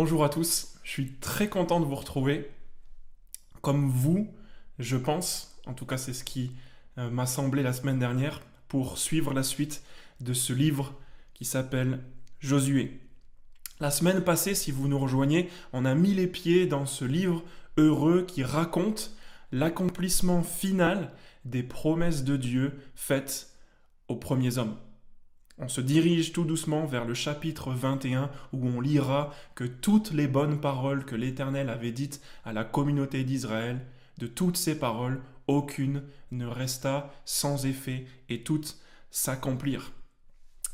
Bonjour à tous, je suis très content de vous retrouver. Comme vous, je pense, en tout cas c'est ce qui euh, m'a semblé la semaine dernière, pour suivre la suite de ce livre qui s'appelle Josué. La semaine passée, si vous nous rejoignez, on a mis les pieds dans ce livre heureux qui raconte l'accomplissement final des promesses de Dieu faites aux premiers hommes. On se dirige tout doucement vers le chapitre 21 où on lira que toutes les bonnes paroles que l'Éternel avait dites à la communauté d'Israël, de toutes ces paroles, aucune ne resta sans effet et toutes s'accomplirent.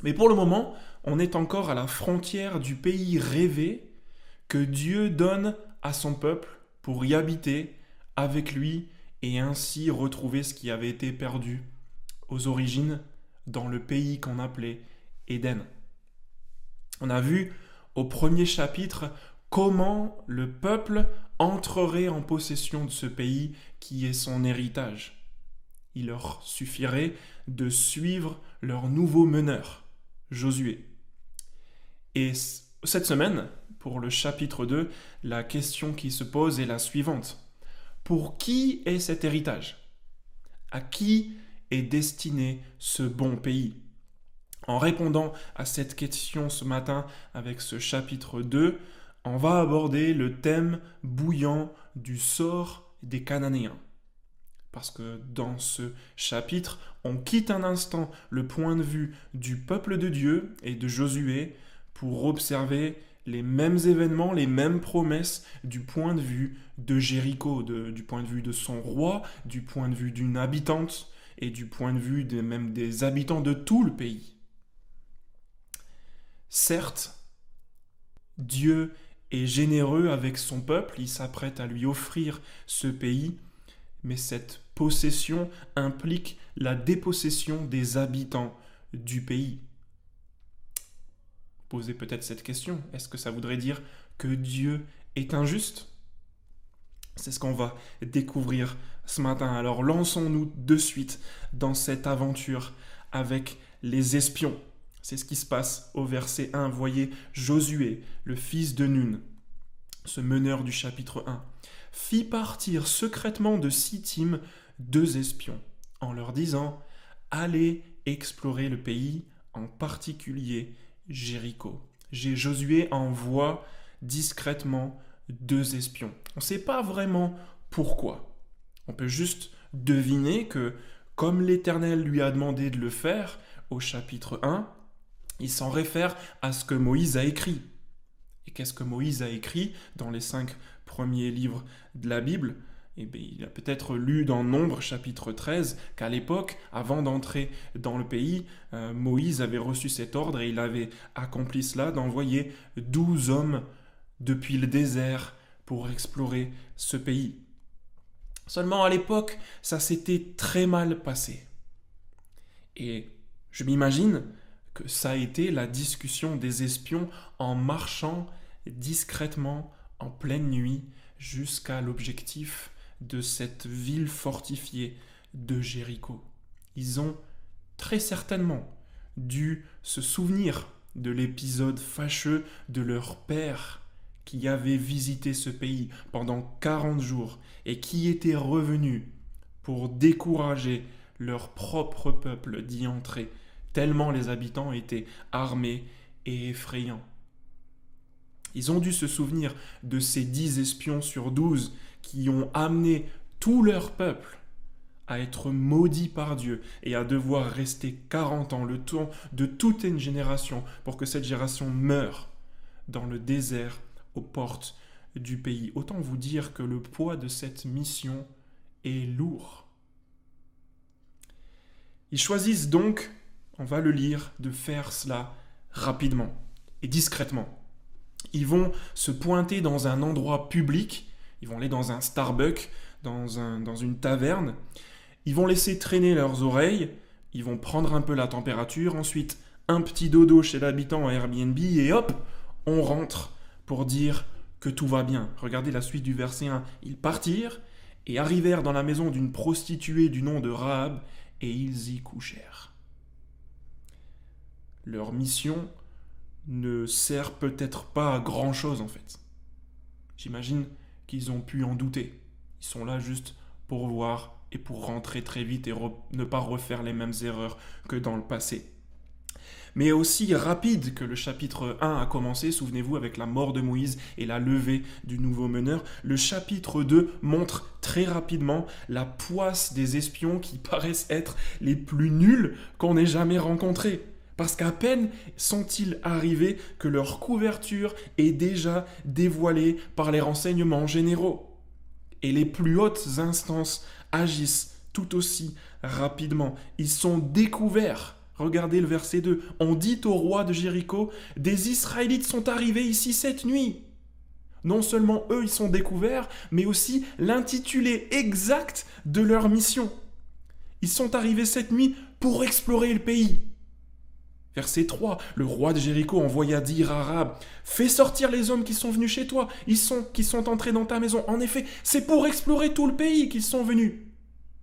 Mais pour le moment, on est encore à la frontière du pays rêvé que Dieu donne à son peuple pour y habiter avec lui et ainsi retrouver ce qui avait été perdu aux origines dans le pays qu'on appelait Éden. On a vu au premier chapitre comment le peuple entrerait en possession de ce pays qui est son héritage. Il leur suffirait de suivre leur nouveau meneur, Josué. Et cette semaine, pour le chapitre 2, la question qui se pose est la suivante. Pour qui est cet héritage? À qui est destiné ce bon pays En répondant à cette question ce matin avec ce chapitre 2, on va aborder le thème bouillant du sort des Cananéens. Parce que dans ce chapitre, on quitte un instant le point de vue du peuple de Dieu et de Josué pour observer les mêmes événements, les mêmes promesses du point de vue de Jéricho, du point de vue de son roi, du point de vue d'une habitante et du point de vue même des habitants de tout le pays. Certes, Dieu est généreux avec son peuple, il s'apprête à lui offrir ce pays, mais cette possession implique la dépossession des habitants du pays. Posez peut-être cette question, est-ce que ça voudrait dire que Dieu est injuste? C'est ce qu'on va découvrir ce matin. Alors lançons-nous de suite dans cette aventure avec les espions. C'est ce qui se passe au verset 1. Voyez Josué, le fils de Nun, ce meneur du chapitre 1, fit partir secrètement de Sittim deux espions, en leur disant Allez explorer le pays, en particulier Jéricho. J'ai Josué envoie discrètement deux espions. On ne sait pas vraiment pourquoi. On peut juste deviner que, comme l'Éternel lui a demandé de le faire au chapitre 1, il s'en réfère à ce que Moïse a écrit. Et qu'est-ce que Moïse a écrit dans les cinq premiers livres de la Bible? Eh bien, il a peut-être lu dans Nombre chapitre 13 qu'à l'époque, avant d'entrer dans le pays, euh, Moïse avait reçu cet ordre et il avait accompli cela d'envoyer douze hommes depuis le désert pour explorer ce pays. Seulement à l'époque, ça s'était très mal passé. Et je m'imagine que ça a été la discussion des espions en marchant discrètement en pleine nuit jusqu'à l'objectif de cette ville fortifiée de Jéricho. Ils ont très certainement dû se souvenir de l'épisode fâcheux de leur père qui avait visité ce pays pendant quarante jours et qui était revenu pour décourager leur propre peuple d'y entrer, tellement les habitants étaient armés et effrayants. Ils ont dû se souvenir de ces dix espions sur douze qui ont amené tout leur peuple à être maudit par Dieu et à devoir rester 40 ans, le temps de toute une génération, pour que cette génération meure dans le désert aux portes du pays. Autant vous dire que le poids de cette mission est lourd. Ils choisissent donc, on va le lire, de faire cela rapidement et discrètement. Ils vont se pointer dans un endroit public ils vont aller dans un Starbucks, dans, un, dans une taverne. Ils vont laisser traîner leurs oreilles. Ils vont prendre un peu la température. Ensuite, un petit dodo chez l'habitant à Airbnb. Et hop, on rentre pour dire que tout va bien. Regardez la suite du verset 1. Ils partirent et arrivèrent dans la maison d'une prostituée du nom de Rahab et ils y couchèrent. Leur mission, ne sert peut-être pas à grand-chose en fait. J'imagine qu'ils ont pu en douter. Ils sont là juste pour voir et pour rentrer très vite et ne pas refaire les mêmes erreurs que dans le passé mais aussi rapide que le chapitre 1 a commencé, souvenez-vous, avec la mort de Moïse et la levée du nouveau meneur. Le chapitre 2 montre très rapidement la poisse des espions qui paraissent être les plus nuls qu'on ait jamais rencontrés. Parce qu'à peine sont-ils arrivés que leur couverture est déjà dévoilée par les renseignements généraux. Et les plus hautes instances agissent tout aussi rapidement. Ils sont découverts Regardez le verset 2. On dit au roi de Jéricho, des Israélites sont arrivés ici cette nuit. Non seulement eux, ils sont découverts, mais aussi l'intitulé exact de leur mission. Ils sont arrivés cette nuit pour explorer le pays. Verset 3, le roi de Jéricho envoya dire à Arabe, Fais sortir les hommes qui sont venus chez toi, ils sont, qui sont entrés dans ta maison. En effet, c'est pour explorer tout le pays qu'ils sont venus.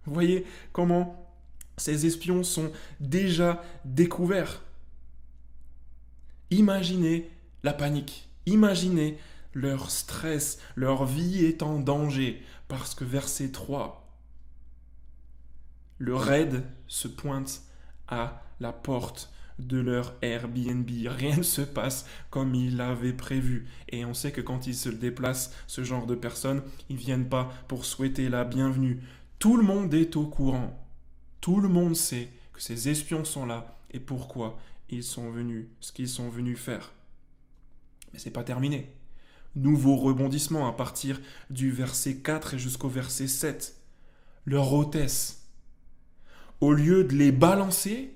Vous voyez comment ces espions sont déjà découverts. Imaginez la panique, imaginez leur stress, leur vie est en danger, parce que verset 3, le raid se pointe à la porte de leur Airbnb. Rien ne se passe comme il l'avait prévu. Et on sait que quand ils se déplacent, ce genre de personnes, ils viennent pas pour souhaiter la bienvenue. Tout le monde est au courant. Tout le monde sait que ces espions sont là et pourquoi ils sont venus, ce qu'ils sont venus faire. Mais c'est pas terminé. Nouveau rebondissement à partir du verset 4 et jusqu'au verset 7. Leur hôtesse, au lieu de les balancer,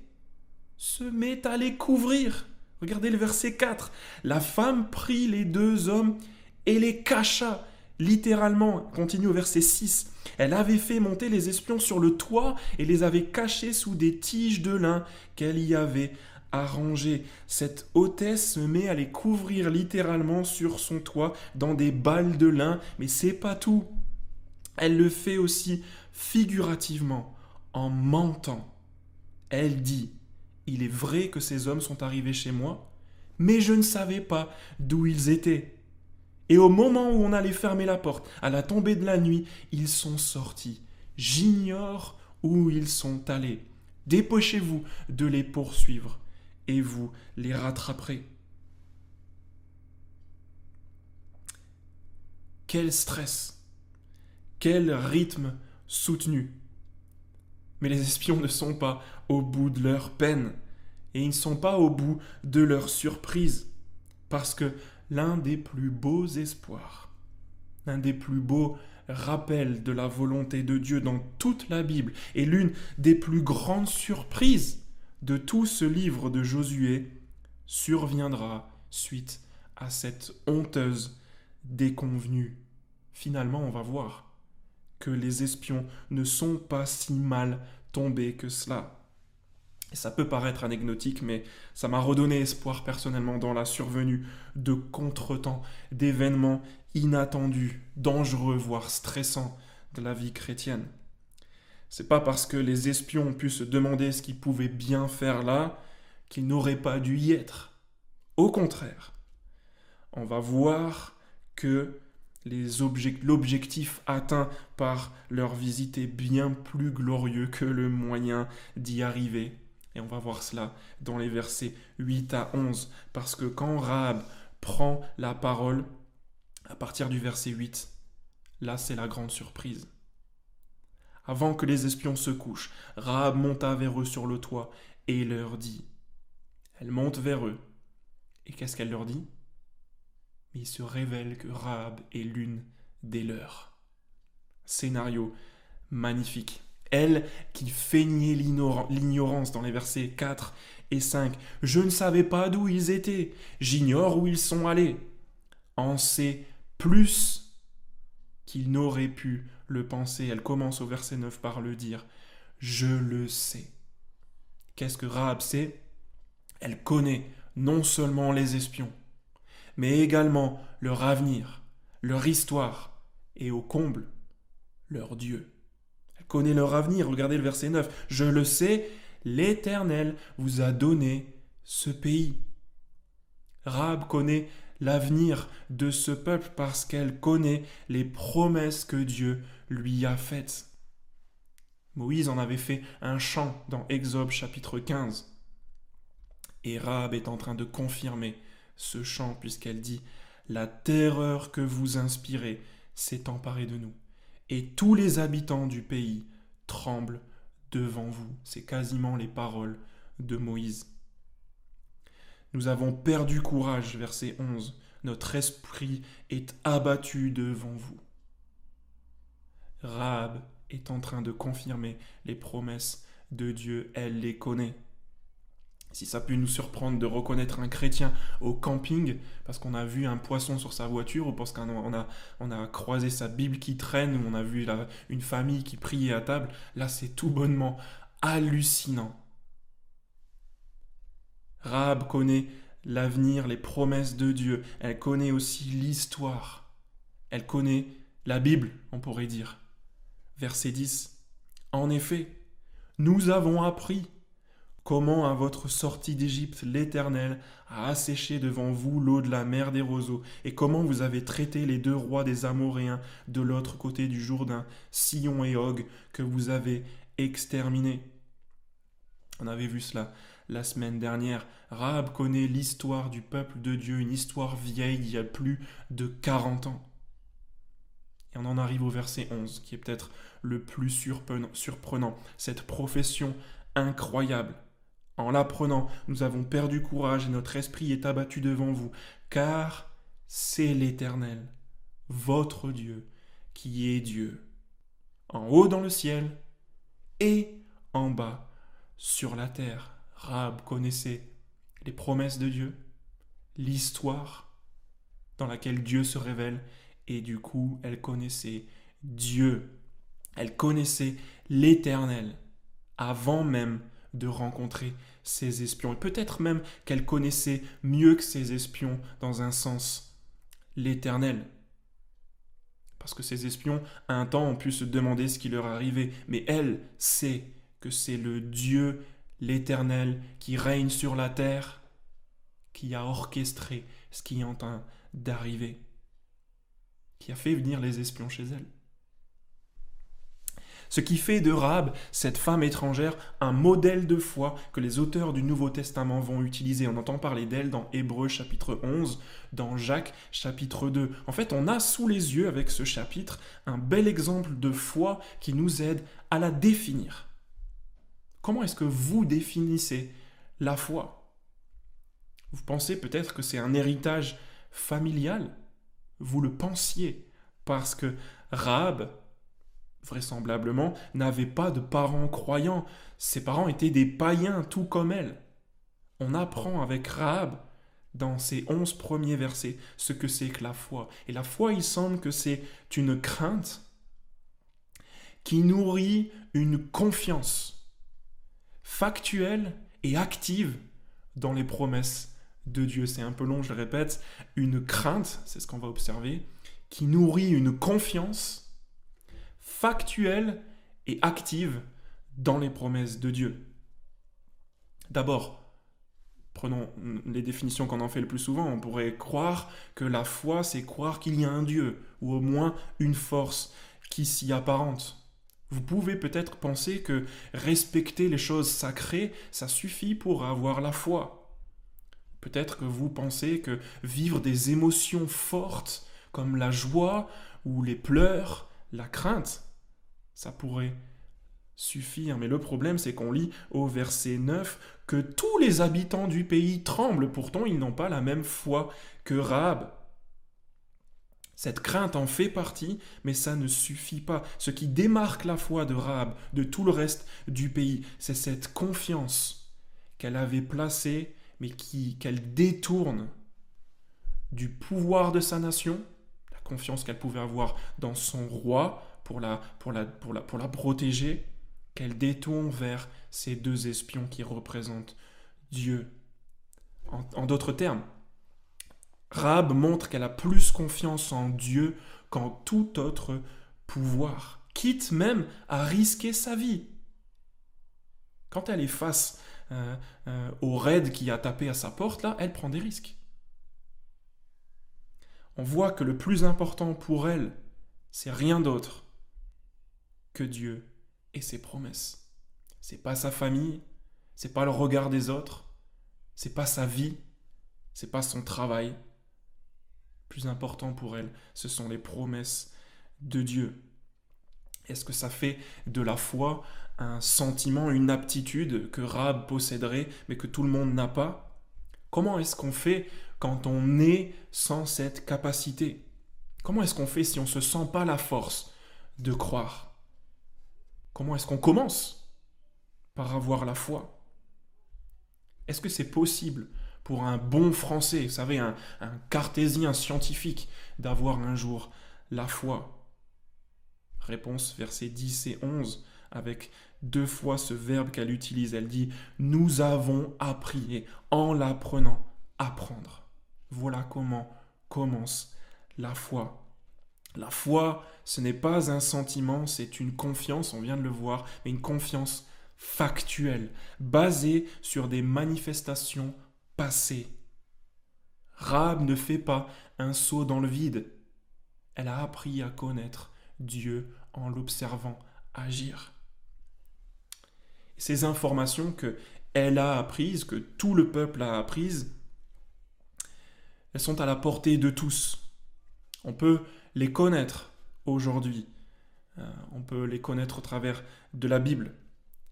se met à les couvrir. Regardez le verset 4. La femme prit les deux hommes et les cacha Littéralement, continue au verset 6, elle avait fait monter les espions sur le toit et les avait cachés sous des tiges de lin qu'elle y avait arrangées. Cette hôtesse se met à les couvrir littéralement sur son toit dans des balles de lin, mais c'est pas tout. Elle le fait aussi figurativement, en mentant. Elle dit Il est vrai que ces hommes sont arrivés chez moi, mais je ne savais pas d'où ils étaient. Et au moment où on allait fermer la porte, à la tombée de la nuit, ils sont sortis. J'ignore où ils sont allés. Dépêchez-vous de les poursuivre, et vous les rattraperez. Quel stress, quel rythme soutenu. Mais les espions ne sont pas au bout de leur peine, et ils ne sont pas au bout de leur surprise, parce que l'un des plus beaux espoirs, l'un des plus beaux rappels de la volonté de Dieu dans toute la Bible et l'une des plus grandes surprises de tout ce livre de Josué surviendra suite à cette honteuse déconvenue. Finalement, on va voir que les espions ne sont pas si mal tombés que cela ça peut paraître anecdotique, mais ça m'a redonné espoir personnellement dans la survenue de contretemps, d'événements inattendus, dangereux, voire stressants de la vie chrétienne. C'est pas parce que les espions ont pu se demander ce qu'ils pouvaient bien faire là qu'ils n'auraient pas dû y être. Au contraire, on va voir que l'objectif atteint par leur visite est bien plus glorieux que le moyen d'y arriver. Et on va voir cela dans les versets 8 à 11. Parce que quand Rahab prend la parole, à partir du verset 8, là c'est la grande surprise. Avant que les espions se couchent, Rahab monta vers eux sur le toit et leur dit. Elle monte vers eux. Et qu'est-ce qu'elle leur dit? Il se révèle que Rahab est l'une des leurs. Scénario magnifique elle qui feignait l'ignorance dans les versets 4 et 5. Je ne savais pas d'où ils étaient, j'ignore où ils sont allés. En sait plus qu'il n'aurait pu le penser. Elle commence au verset 9 par le dire. Je le sais. Qu'est-ce que Rahab sait? Elle connaît non seulement les espions, mais également leur avenir, leur histoire et au comble, leur Dieu connaît leur avenir. Regardez le verset 9. Je le sais, l'Éternel vous a donné ce pays. Rahab connaît l'avenir de ce peuple parce qu'elle connaît les promesses que Dieu lui a faites. Moïse en avait fait un chant dans Exode chapitre 15. Et Rahab est en train de confirmer ce chant puisqu'elle dit La terreur que vous inspirez s'est emparée de nous, et tous les habitants du pays tremblent devant vous. C'est quasiment les paroles de Moïse. Nous avons perdu courage, verset 11. Notre esprit est abattu devant vous. Rahab est en train de confirmer les promesses de Dieu, elle les connaît. Si ça peut nous surprendre de reconnaître un chrétien au camping parce qu'on a vu un poisson sur sa voiture ou parce qu'on a, on a croisé sa Bible qui traîne ou on a vu une famille qui priait à table, là c'est tout bonnement hallucinant. Rahab connaît l'avenir, les promesses de Dieu. Elle connaît aussi l'histoire. Elle connaît la Bible, on pourrait dire. Verset 10. En effet, nous avons appris comment à votre sortie d'Égypte l'Éternel a asséché devant vous l'eau de la mer des roseaux, et comment vous avez traité les deux rois des Amoréens de l'autre côté du Jourdain, Sion et Og, que vous avez exterminés? On avait vu cela la semaine dernière. Rahab connaît l'histoire du peuple de Dieu, une histoire vieille d'il y a plus de 40 ans. Et on en arrive au verset 11, qui est peut-être le plus surprenant. Cette profession incroyable. En l'apprenant, nous avons perdu courage et notre esprit est abattu devant vous, car c'est l'Éternel, votre Dieu, qui est Dieu, en haut dans le ciel et en bas sur la terre. Rab connaissait les promesses de Dieu, l'histoire dans laquelle Dieu se révèle, et du coup, elle connaissait Dieu. Elle connaissait l'Éternel avant même de rencontrer ses espions. Et peut-être même qu'elle connaissait mieux que ses espions, dans un sens, l'Éternel. Parce que ces espions, un temps, ont pu se demander ce qui leur arrivait. Mais elle sait que c'est le Dieu l'Éternel qui règne sur la terre, qui a orchestré ce qui est en train d'arriver, qui a fait venir les espions chez elle. Ce qui fait de Rahab, cette femme étrangère, un modèle de foi que les auteurs du Nouveau Testament vont utiliser. On entend parler d'elle dans Hébreu chapitre 11, dans Jacques chapitre 2. En fait, on a sous les yeux avec ce chapitre un bel exemple de foi qui nous aide à la définir. Comment est-ce que vous définissez la foi? Vous pensez peut-être que c'est un héritage familial? Vous le pensiez parce que Rahab, vraisemblablement, n'avait pas de parents croyants. Ses parents étaient des païens, tout comme elle. On apprend avec Rahab, dans ces onze premiers versets, ce que c'est que la foi. Et la foi, il semble que c'est une crainte qui nourrit une confiance factuelle et active dans les promesses de Dieu. C'est un peu long, je le répète, une crainte, c'est ce qu'on va observer, qui nourrit une confiance factuelle et active dans les promesses de Dieu. D'abord, prenons les définitions qu'on en fait le plus souvent, on pourrait croire que la foi, c'est croire qu'il y a un Dieu, ou au moins une force qui s'y apparente. Vous pouvez peut-être penser que respecter les choses sacrées, ça suffit pour avoir la foi. Peut-être que vous pensez que vivre des émotions fortes comme la joie ou les pleurs, la crainte, ça pourrait suffire. Mais le problème, c'est qu'on lit au verset 9 que tous les habitants du pays tremblent, pourtant ils n'ont pas la même foi que Rahab. Cette crainte en fait partie, mais ça ne suffit pas. Ce qui démarque la foi de Rahab de tout le reste du pays, c'est cette confiance qu'elle avait placée, mais qui qu'elle détourne du pouvoir de sa nation, la confiance qu'elle pouvait avoir dans son roi pour la, protéger, qu'elle détourne vers ces deux espions qui représentent Dieu. en d'autres termes, Rab montre qu'elle a plus confiance en Dieu qu'en tout autre pouvoir, quitte même à risquer sa vie. Quand elle est face euh, euh, au raid qui a tapé à sa porte, là, elle prend des risques. on voit que le plus important pour elle, c'est rien d'autre que Dieu et ses promesses. C'est pas sa famille, c'est pas le regard des autres, c'est pas sa vie, c'est pas son travail. Plus important pour elle, ce sont les promesses de Dieu. Est-ce que ça fait de la foi un sentiment, une aptitude que Rab posséderait, mais que tout le monde n'a pas? Comment est-ce qu'on fait quand on est sans cette capacité? Comment est-ce qu'on fait si on ne se sent pas la force de croire? Comment est-ce qu'on commence par avoir la foi? Est-ce que c'est possible pour un bon français, vous savez, un, un cartésien scientifique, d'avoir un jour la foi? Réponse versets 10 et 11 avec deux fois ce verbe qu'elle utilise. Elle dit Nous avons appris et en l'apprenant, apprendre. Voilà comment commence la foi. La foi, ce n'est pas un sentiment, c'est une confiance, on vient de le voir, mais une confiance factuelle, basée sur des manifestations passées. Rab ne fait pas un saut dans le vide. Elle a appris à connaître Dieu en l'observant agir. Ces informations que elle a apprises, que tout le peuple a apprises, elles sont à la portée de tous. On peut les connaître aujourd'hui. Euh, on peut les connaître au travers de la Bible.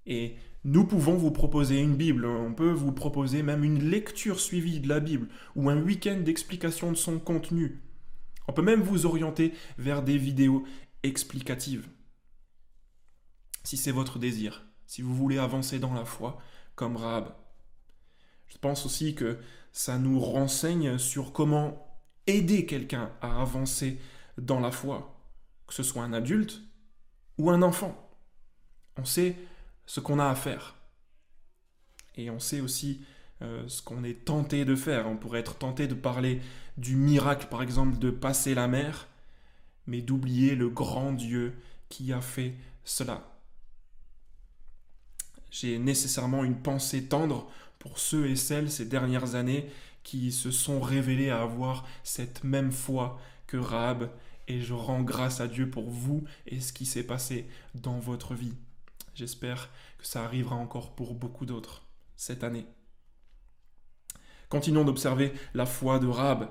Et nous pouvons vous proposer une Bible, on peut vous proposer même une lecture suivie de la Bible ou un week-end d'explication de son contenu. On peut même vous orienter vers des vidéos explicatives si c'est votre désir, si vous voulez avancer dans la foi comme Rahab. Je pense aussi que ça nous renseigne sur comment aider quelqu'un à avancer dans la foi, que ce soit un adulte ou un enfant. On sait ce qu'on a à faire. Et on sait aussi euh, ce qu'on est tenté de faire. On pourrait être tenté de parler du miracle, par exemple, de passer la mer, mais d'oublier le grand Dieu qui a fait cela j'ai nécessairement une pensée tendre pour ceux et celles ces dernières années qui se sont révélés à avoir cette même foi que Rahab et je rends grâce à Dieu pour vous et ce qui s'est passé dans votre vie. J'espère que ça arrivera encore pour beaucoup d'autres cette année. Continuons d'observer la foi de Rahab.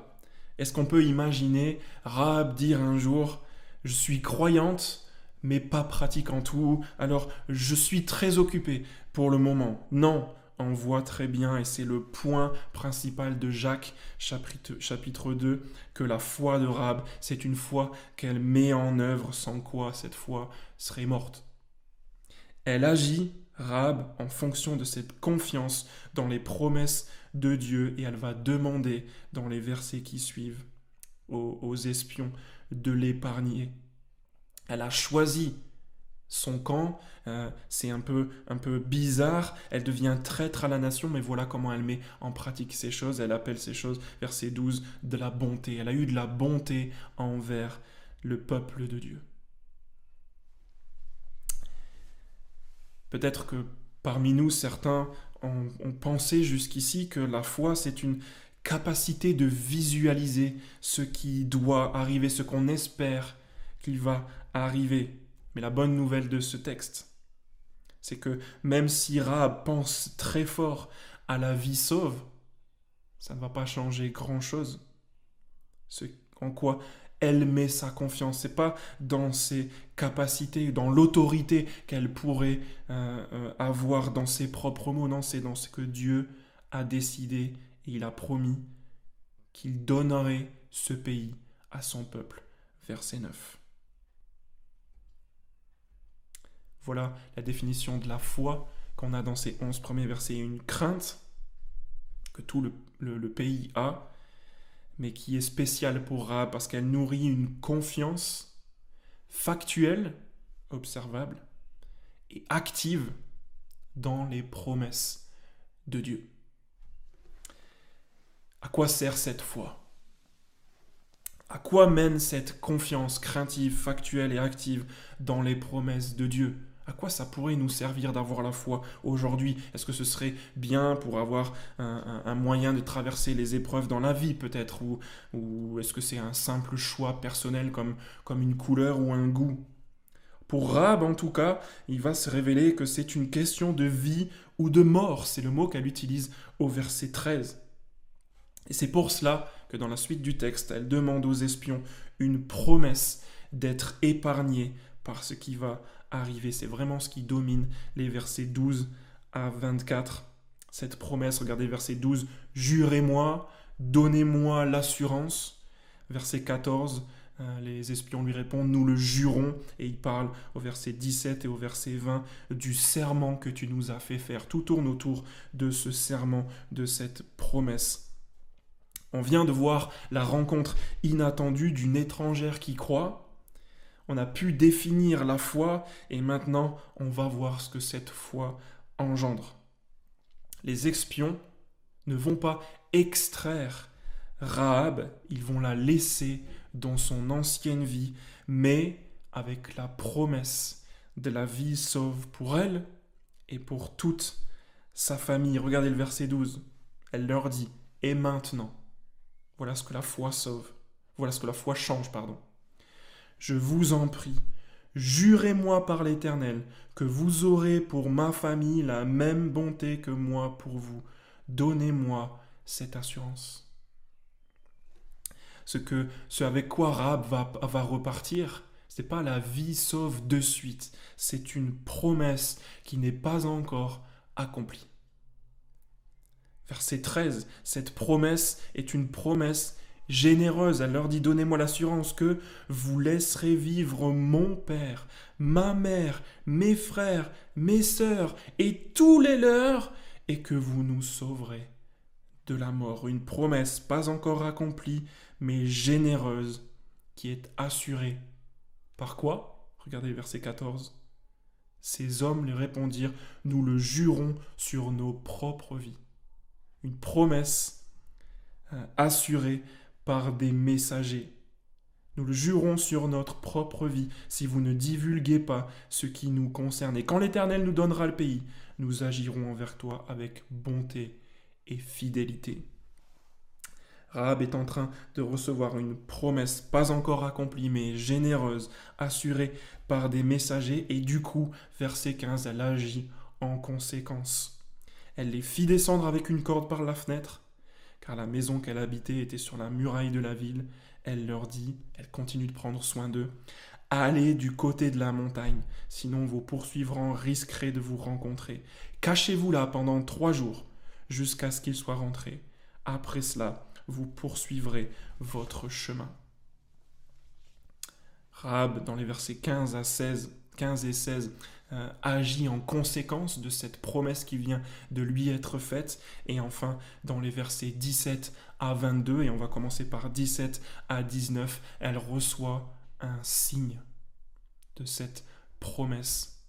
Est-ce qu'on peut imaginer Rahab dire un jour Je suis croyante, mais pas pratique en tout. Alors, je suis très occupé pour le moment. Non, on voit très bien, et c'est le point principal de Jacques, chapitre, chapitre 2, que la foi de Rab, c'est une foi qu'elle met en œuvre, sans quoi cette foi serait morte. Elle agit, Rab, en fonction de cette confiance dans les promesses de Dieu, et elle va demander dans les versets qui suivent aux espions de l'épargner elle a choisi son camp. Euh, c'est un peu, un peu bizarre. Elle devient traître à la nation, mais voilà comment elle met en pratique ces choses. Elle appelle ces choses, verset 12, de la bonté. Elle a eu de la bonté envers le peuple de Dieu. Peut-être que parmi nous, certains ont, ont pensé jusqu'ici que la foi, c'est une capacité de visualiser ce qui doit arriver, ce qu'on espère qu'il va arriver. Mais la bonne nouvelle de ce texte, c'est que même si Rahab pense très fort à la vie sauve, ça ne va pas changer grand-chose. Ce en quoi elle met sa confiance, c'est pas dans ses capacités, dans l'autorité qu'elle pourrait euh, euh, avoir dans ses propres mots, non, c'est dans ce que Dieu a décidé et il a promis qu'il donnerait ce pays à son peuple. Verset 9. Voilà la définition de la foi qu'on a dans ces onze premiers versets. Une crainte que tout le, pays a, mais qui est spéciale pour Ra parce qu'elle nourrit une confiance factuelle, observable, et active dans les promesses de Dieu. À quoi sert cette foi? À quoi mène cette confiance craintive, factuelle et active dans les promesses de Dieu? À quoi ça pourrait nous servir d'avoir la foi aujourd'hui? Est-ce que ce serait bien pour avoir un, moyen de traverser les épreuves dans la vie peut-être? Ou, est-ce que c'est un simple choix personnel comme, comme une couleur ou un goût? Pour Rab en tout cas, il va se révéler que c'est une question de vie ou de mort. C'est le mot qu'elle utilise au verset 13. Et c'est pour cela que dans la suite du texte, elle demande aux espions une promesse d'être épargnés par ce qui va C'est vraiment ce qui domine les versets 12 à 24. Cette promesse, regardez verset 12, Jurez-moi, donnez-moi l'assurance. Verset 14, euh, les espions lui répondent, Nous le jurons. Et il parle au verset 17 et au verset 20 du serment que tu nous as fait faire. Tout tourne autour de ce serment, de cette promesse. On vient de voir la rencontre inattendue d'une étrangère qui croit. On a pu définir la foi et maintenant on va voir ce que cette foi engendre. Les espions ne vont pas extraire Rahab, ils vont la laisser dans son ancienne vie, mais avec la promesse de la vie sauve pour elle et pour toute sa famille. Regardez le verset 12. Elle leur dit, et maintenant, voilà ce que la foi sauve. Voilà ce que la foi change, pardon. Je vous en prie, jurez-moi par l'Éternel que vous aurez pour ma famille la même bonté que moi pour vous. Donnez-moi cette assurance. Ce, que, ce avec quoi Rab va, va repartir, ce n'est pas la vie sauve de suite, c'est une promesse qui n'est pas encore accomplie. Verset 13, cette promesse est une promesse généreuse. Elle leur dit, donnez-moi l'assurance que vous laisserez vivre mon Père, ma mère, mes frères, mes sœurs et tous les leurs, et que vous nous sauverez de la mort. Une promesse pas encore accomplie, mais généreuse, qui est assurée. Par quoi? Regardez verset 14. Ces hommes lui répondirent, nous le jurons sur nos propres vies une promesse euh, assurée par des messagers. Nous le jurons sur notre propre vie si vous ne divulguez pas ce qui nous concerne. Et quand l'Éternel nous donnera le pays, nous agirons envers toi avec bonté et fidélité. Rahab est en train de recevoir une promesse pas encore accomplie mais généreuse, assurée par des messagers et du coup, verset 15, elle agit en conséquence. Elle les fit descendre avec une corde par la fenêtre, car la maison qu'elle habitait était sur la muraille de la ville. Elle leur dit, elle continue de prendre soin d'eux, Allez du côté de la montagne, sinon vos poursuivrants risqueraient de vous rencontrer. Cachez-vous là pendant trois jours, jusqu'à ce qu'ils soient rentrés. Après cela, vous poursuivrez votre chemin. Rab, dans les versets 15 à 16, 15 et 16, euh, agit en conséquence de cette promesse qui vient de lui être faite. Et enfin, dans les versets 17 à 22, et on va commencer par 17 à 19, elle reçoit un signe de cette promesse.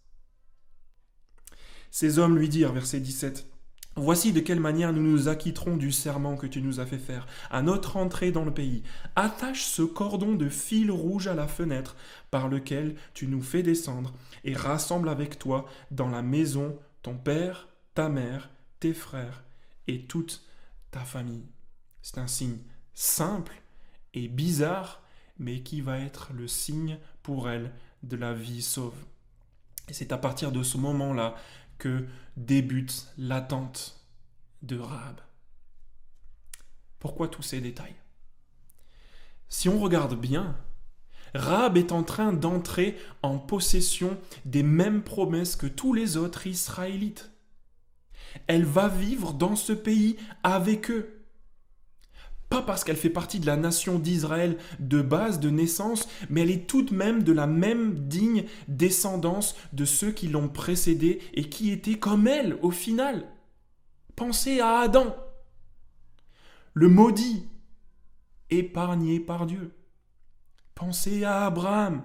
Ces hommes lui dirent, verset 17, Voici de quelle manière nous nous acquitterons du serment que tu nous as fait faire à notre entrée dans le pays. Attache ce cordon de fil rouge à la fenêtre par lequel tu nous fais descendre et rassemble avec toi dans la maison ton père, ta mère, tes frères et toute ta famille. C'est un signe simple et bizarre, mais qui va être le signe pour elle de la vie sauve. Et c'est à partir de ce moment-là débute l'attente de Rahab. Pourquoi tous ces détails? Si on regarde bien, Rahab est en train d'entrer en possession des mêmes promesses que tous les autres Israélites. Elle va vivre dans ce pays avec eux. Pas parce qu'elle fait partie de la nation d'Israël de base, de naissance, mais elle est tout de même de la même digne descendance de ceux qui l'ont précédée et qui étaient comme elle au final. Pensez à Adam, le maudit, épargné par Dieu. Pensez à Abraham,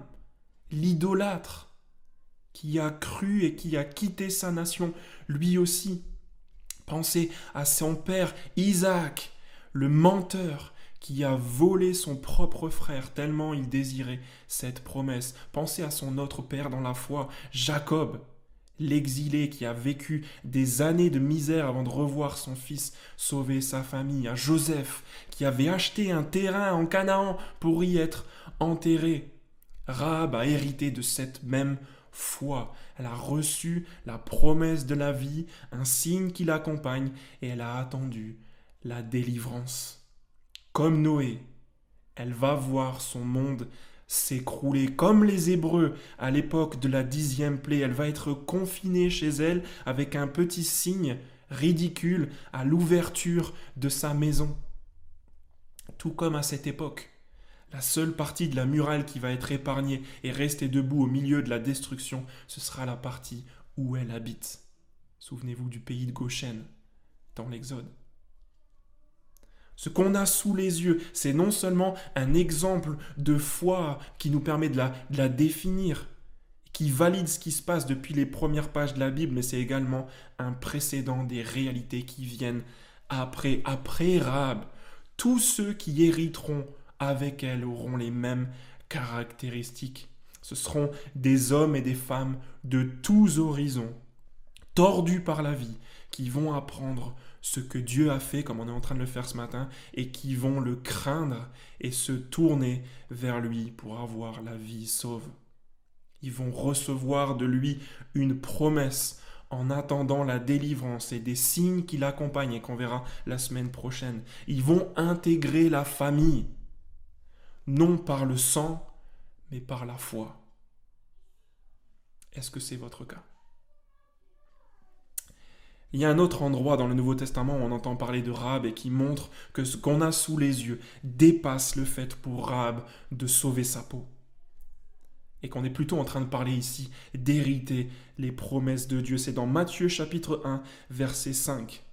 l'idolâtre, qui a cru et qui a quitté sa nation, lui aussi. Pensez à son père Isaac, le menteur qui a volé son propre frère tellement il désirait cette promesse. Pensez à son autre père dans la foi, Jacob, l'exilé qui a vécu des années de misère avant de revoir son fils sauver sa famille, à Joseph qui avait acheté un terrain en Canaan pour y être enterré. Rahab a hérité de cette même foi. Elle a reçu la promesse de la vie, un signe qui l'accompagne, et elle a attendu la délivrance. Comme Noé, elle va voir son monde s'écrouler comme les Hébreux à l'époque de la dixième plaie. Elle va être confinée chez elle avec un petit signe ridicule à l'ouverture de sa maison. Tout comme à cette époque, la seule partie de la muraille qui va être épargnée et rester debout au milieu de la destruction, ce sera la partie où elle habite. Souvenez-vous du pays de Goshen, dans l'Exode. Ce qu'on a sous les yeux, c'est non seulement un exemple de foi qui nous permet de la, définir, qui valide ce qui se passe depuis les premières pages de la Bible, mais c'est également un précédent des réalités qui viennent après, après Rahab. Tous ceux qui hériteront avec elle auront les mêmes caractéristiques. Ce seront des hommes et des femmes de tous horizons, tordus par la vie, qui vont apprendre ce que Dieu a fait, comme on est en train de le faire ce matin, et qui vont le craindre et se tourner vers lui pour avoir la vie sauve. Ils vont recevoir de lui une promesse en attendant la délivrance et des signes qui l'accompagnent et qu'on verra la semaine prochaine. Ils vont intégrer la famille, non par le sang, mais par la foi. Est-ce que c'est votre cas? Il y a un autre endroit dans le Nouveau Testament où on entend parler de Rahab et qui montre que ce qu'on a sous les yeux dépasse le fait pour Rahab de sauver sa peau. Et qu'on est plutôt en train de parler ici d'hériter les promesses de Dieu. C'est dans Matthieu chapitre 1, verset 5.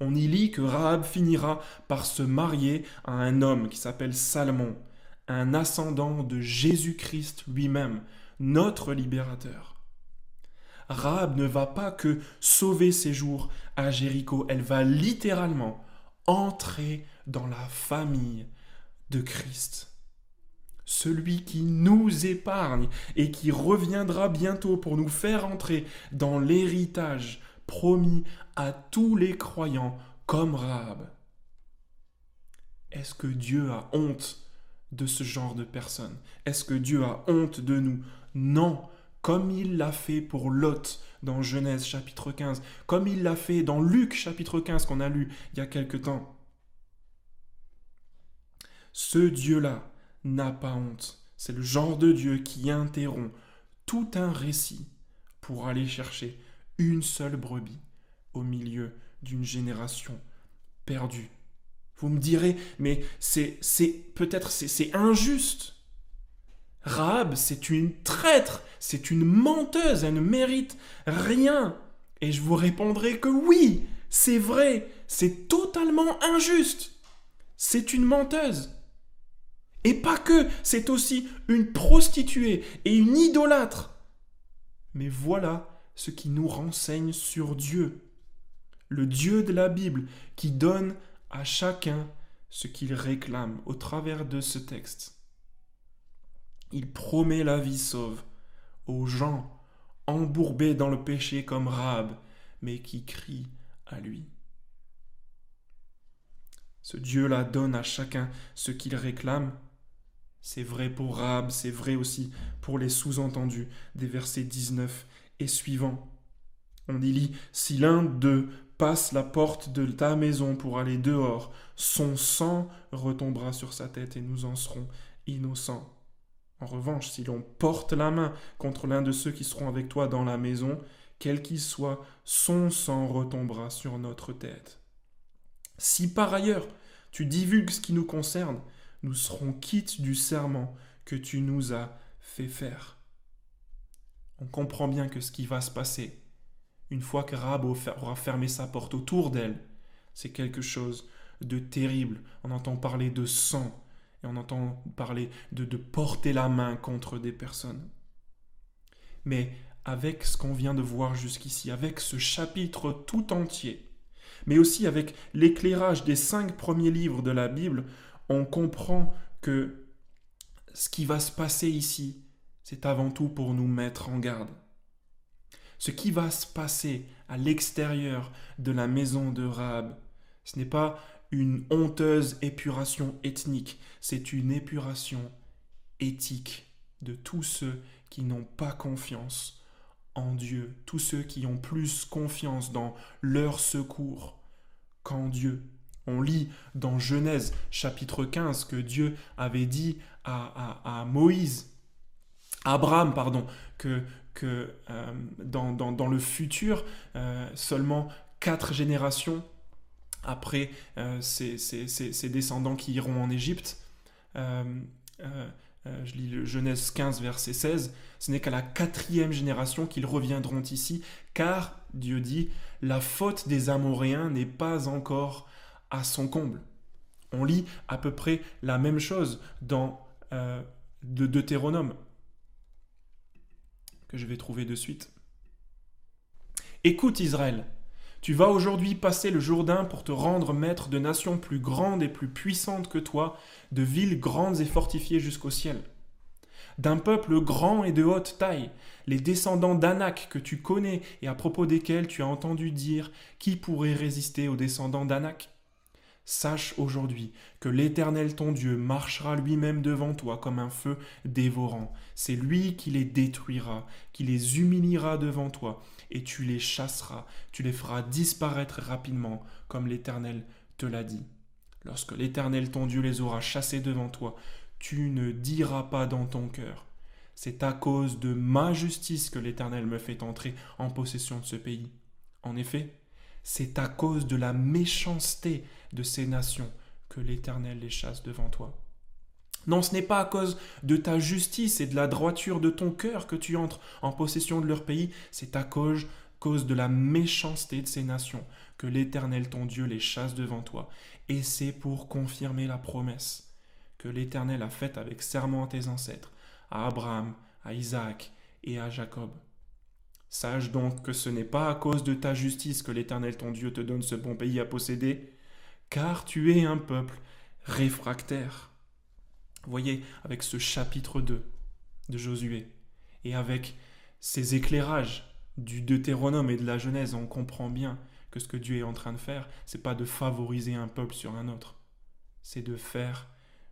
On y lit que Rahab finira par se marier à un homme qui s'appelle Salomon, un ascendant de Jésus-Christ lui-même, notre libérateur. Rahab ne va pas que sauver ses jours à Jéricho, elle va littéralement entrer dans la famille de Christ. Celui qui nous épargne et qui reviendra bientôt pour nous faire entrer dans l'héritage promis à tous les croyants comme Rahab. Est-ce que Dieu a honte de ce genre de personnes? Est-ce que Dieu a honte de nous? Non, comme il l'a fait pour Lot dans Genèse chapitre 15, comme il l'a fait dans Luc chapitre 15 qu'on a lu il y a quelque temps. Ce Dieu-là n'a pas honte. C'est le genre de Dieu qui interrompt tout un récit pour aller chercher une seule brebis au milieu d'une génération perdue. Vous me direz, mais c'est, peut-être c'est injuste. Rahab, c'est une traître, c'est une menteuse, elle ne mérite rien. Et je vous répondrai que oui, c'est vrai, c'est totalement injuste. C'est une menteuse. Et pas que, c'est aussi une prostituée et une idolâtre. Mais voilà ce qui nous renseigne sur Dieu, le Dieu de la Bible, qui donne à chacun ce qu'il réclame au travers de ce texte. Il promet la vie sauve aux gens embourbés dans le péché comme Rab, mais qui crient à lui. Ce Dieu-là donne à chacun ce qu'il réclame. C'est vrai pour Rab, c'est vrai aussi pour les sous-entendus des versets 19 et suivants. On y lit Si l'un d'eux passe la porte de ta maison pour aller dehors, son sang retombera sur sa tête et nous en serons innocents. En revanche, si l'on porte la main contre l'un de ceux qui seront avec toi dans la maison, quel qu'il soit, son sang retombera sur notre tête. Si par ailleurs tu divulgues ce qui nous concerne, nous serons quittes du serment que tu nous as fait faire. On comprend bien que ce qui va se passer, une fois que Rab aura fermé sa porte autour d'elle, c'est quelque chose de terrible. On entend parler de sang, on entend parler de, de porter la main contre des personnes. Mais avec ce qu'on vient de voir jusqu'ici, avec ce chapitre tout entier, mais aussi avec l'éclairage des cinq premiers livres de la Bible, on comprend que ce qui va se passer ici, c'est avant tout pour nous mettre en garde. Ce qui va se passer à l'extérieur de la maison de Rahab, ce n'est pas une honteuse épuration ethnique, c'est une épuration éthique de tous ceux qui n'ont pas confiance en Dieu, tous ceux qui ont plus confiance dans leur secours qu'en Dieu. On lit dans Genèse chapitre 15 que Dieu avait dit à, Moïse, Abraham, pardon, que, que euh, dans, le futur, euh, seulement quatre générations après euh, ces, descendants qui iront en Égypte, je lis le Genèse 15, verset 16, ce n'est qu'à la quatrième génération qu'ils reviendront ici, car, Dieu dit, la faute des Amoréens n'est pas encore à son comble. On lit à peu près la même chose dans euh, de Deutéronome, que je vais trouver de suite. Écoute Israël, tu vas aujourd'hui passer le Jourdain pour te rendre maître de nations plus grandes et plus puissantes que toi, de villes grandes et fortifiées jusqu'au ciel. D'un peuple grand et de haute taille, les descendants d'Anak que tu connais et à propos desquels tu as entendu dire qui pourrait résister aux descendants d'Anak Sache aujourd'hui que l'Éternel ton Dieu marchera lui-même devant toi comme un feu dévorant. C'est lui qui les détruira, qui les humiliera devant toi, et tu les chasseras, tu les feras disparaître rapidement, comme l'Éternel te l'a dit. Lorsque l'Éternel ton Dieu les aura chassés devant toi, tu ne diras pas dans ton cœur. C'est à cause de ma justice que l'Éternel me fait entrer en possession de ce pays. En effet, c'est à cause de la méchanceté de ces nations que l'Éternel les chasse devant toi. Non, ce n'est pas à cause de ta justice et de la droiture de ton cœur que tu entres en possession de leur pays, c'est à cause, cause de la méchanceté de ces nations que l'Éternel ton Dieu les chasse devant toi. Et c'est pour confirmer la promesse que l'Éternel a faite avec serment à tes ancêtres, à Abraham, à Isaac et à Jacob. Sache donc que ce n'est pas à cause de ta justice que l'Éternel ton Dieu te donne ce bon pays à posséder, car tu es un peuple réfractaire. Voyez, avec ce chapitre 2 de Josué, et avec ces éclairages du Deutéronome et de la Genèse, on comprend bien que ce que Dieu est en train de faire, c'est pas de favoriser un peuple sur un autre, c'est de faire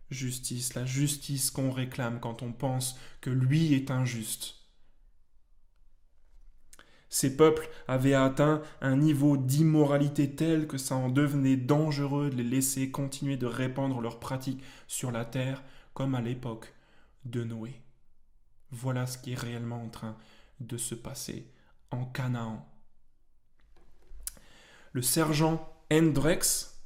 justice, la justice qu'on réclame quand on pense que lui est injuste ces peuples avaient atteint un niveau d'immoralité tel que ça en devenait dangereux de les laisser continuer de répandre leurs pratiques sur la terre comme à l'époque de Noé. Voilà ce qui est réellement en train de se passer en Canaan. Le sergent Hendrex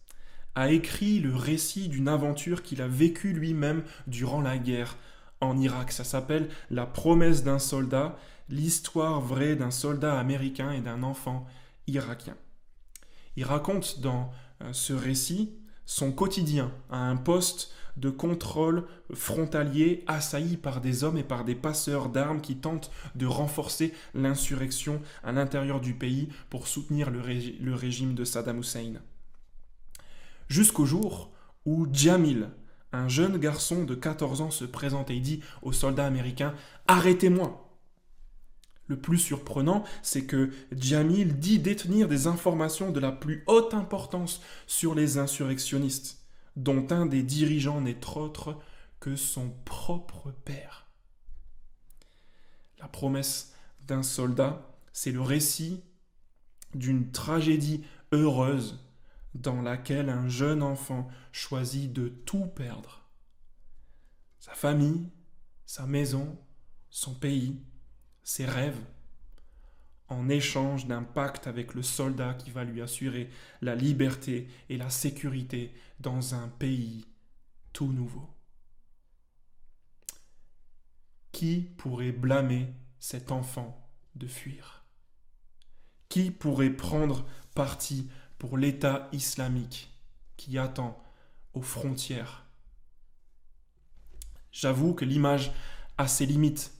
a écrit le récit d'une aventure qu'il a vécue lui-même durant la guerre en Irak. Ça s'appelle La promesse d'un soldat l'histoire vraie d'un soldat américain et d'un enfant irakien. Il raconte dans euh, ce récit son quotidien à un poste de contrôle frontalier assailli par des hommes et par des passeurs d'armes qui tentent de renforcer l'insurrection à l'intérieur du pays pour soutenir le, régime de Saddam Hussein. Jusqu'au jour où Jamil, un jeune garçon de 14 ans, se présente et dit aux soldats américains Arrêtez-moi le plus surprenant, c'est que Jamil dit détenir des informations de la plus haute importance sur les insurrectionnistes, dont un des dirigeants n'est autre que son propre père. La promesse d'un soldat, c'est le récit d'une tragédie heureuse dans laquelle un jeune enfant choisit de tout perdre. Sa famille, sa maison, son pays, ses rêves, en échange d'un pacte avec le soldat qui va lui assurer la liberté et la sécurité dans un pays tout nouveau. Qui pourrait blâmer cet enfant de fuir? Qui pourrait prendre parti pour l'État islamique qui attend aux frontières? J'avoue que l'image a ses limites,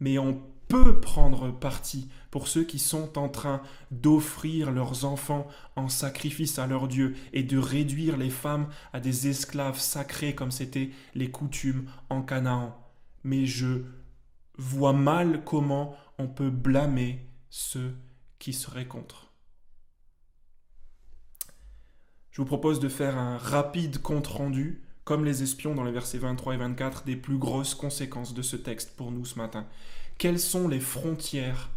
mais on peut prendre parti pour ceux qui sont en train d'offrir leurs enfants en sacrifice à leur Dieu et de réduire les femmes à des esclaves sacrés comme c'était les coutumes en Canaan. Mais je vois mal comment on peut blâmer ceux qui seraient contre. Je vous propose de faire un rapide compte-rendu, comme les espions dans les versets 23 et 24, des plus grosses conséquences de ce texte pour nous ce matin. Quelles sont les frontières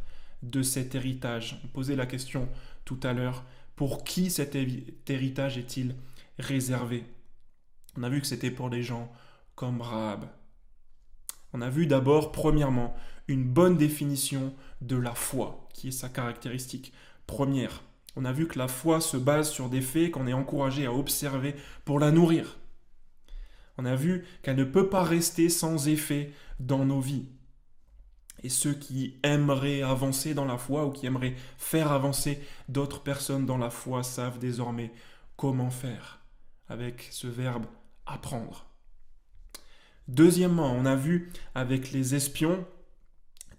de cet héritage? On posait la question tout à l'heure, pour qui cet héritage est-il réservé? On a vu que c'était pour des gens comme Rahab. On a vu d'abord, premièrement, une bonne définition de la foi, qui est sa caractéristique première. On a vu que la foi se base sur des faits qu'on est encouragé à observer pour la nourrir. On a vu qu'elle ne peut pas rester sans effet dans nos vies. Et ceux qui aimeraient avancer dans la foi ou qui aimeraient faire avancer d'autres personnes dans la foi savent désormais comment faire avec ce verbe apprendre. Deuxièmement, on a vu avec les espions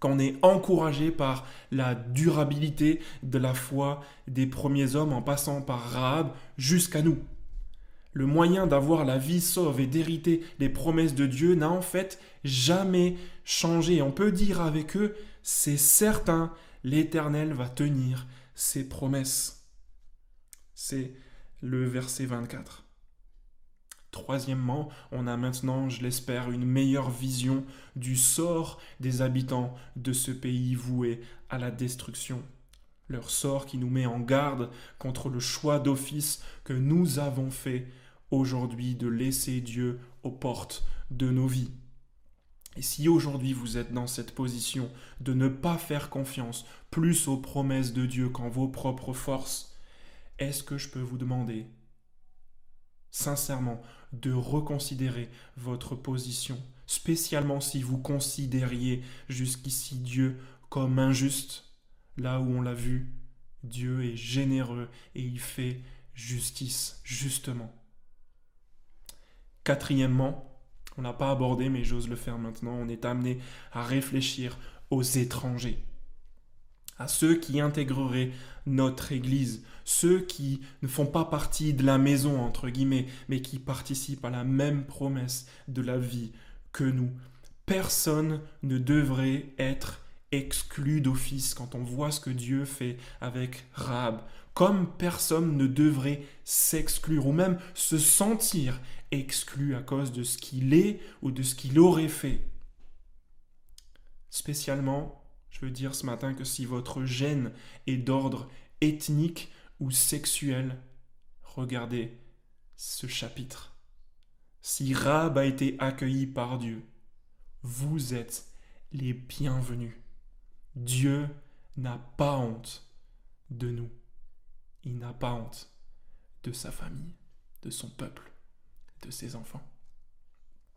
qu'on est encouragé par la durabilité de la foi des premiers hommes en passant par Rahab jusqu'à nous. Le moyen d'avoir la vie sauve et d'hériter les promesses de Dieu n'a en fait jamais changé. On peut dire avec eux, c'est certain, l'Éternel va tenir ses promesses. C'est le verset 24. Troisièmement, on a maintenant, je l'espère, une meilleure vision du sort des habitants de ce pays voué à la destruction. Leur sort qui nous met en garde contre le choix d'office que nous avons fait aujourd'hui de laisser Dieu aux portes de nos vies. Et si aujourd'hui vous êtes dans cette position de ne pas faire confiance plus aux promesses de Dieu qu'en vos propres forces, est-ce que je peux vous demander sincèrement de reconsidérer votre position, spécialement si vous considériez jusqu'ici Dieu comme injuste, là où on l'a vu, Dieu est généreux et il fait justice, justement. Quatrièmement, on n'a pas abordé, mais j'ose le faire maintenant, on est amené à réfléchir aux étrangers à ceux qui intégreraient notre Église, ceux qui ne font pas partie de la maison, entre guillemets, mais qui participent à la même promesse de la vie que nous. Personne ne devrait être exclu d'office quand on voit ce que Dieu fait avec Rahab, comme personne ne devrait s'exclure ou même se sentir exclu à cause de ce qu'il est ou de ce qu'il aurait fait. Spécialement je veux dire ce matin que si votre gêne est d'ordre ethnique ou sexuel, regardez ce chapitre. Si Rab a été accueilli par Dieu, vous êtes les bienvenus. Dieu n'a pas honte de nous. Il n'a pas honte de sa famille, de son peuple, de ses enfants.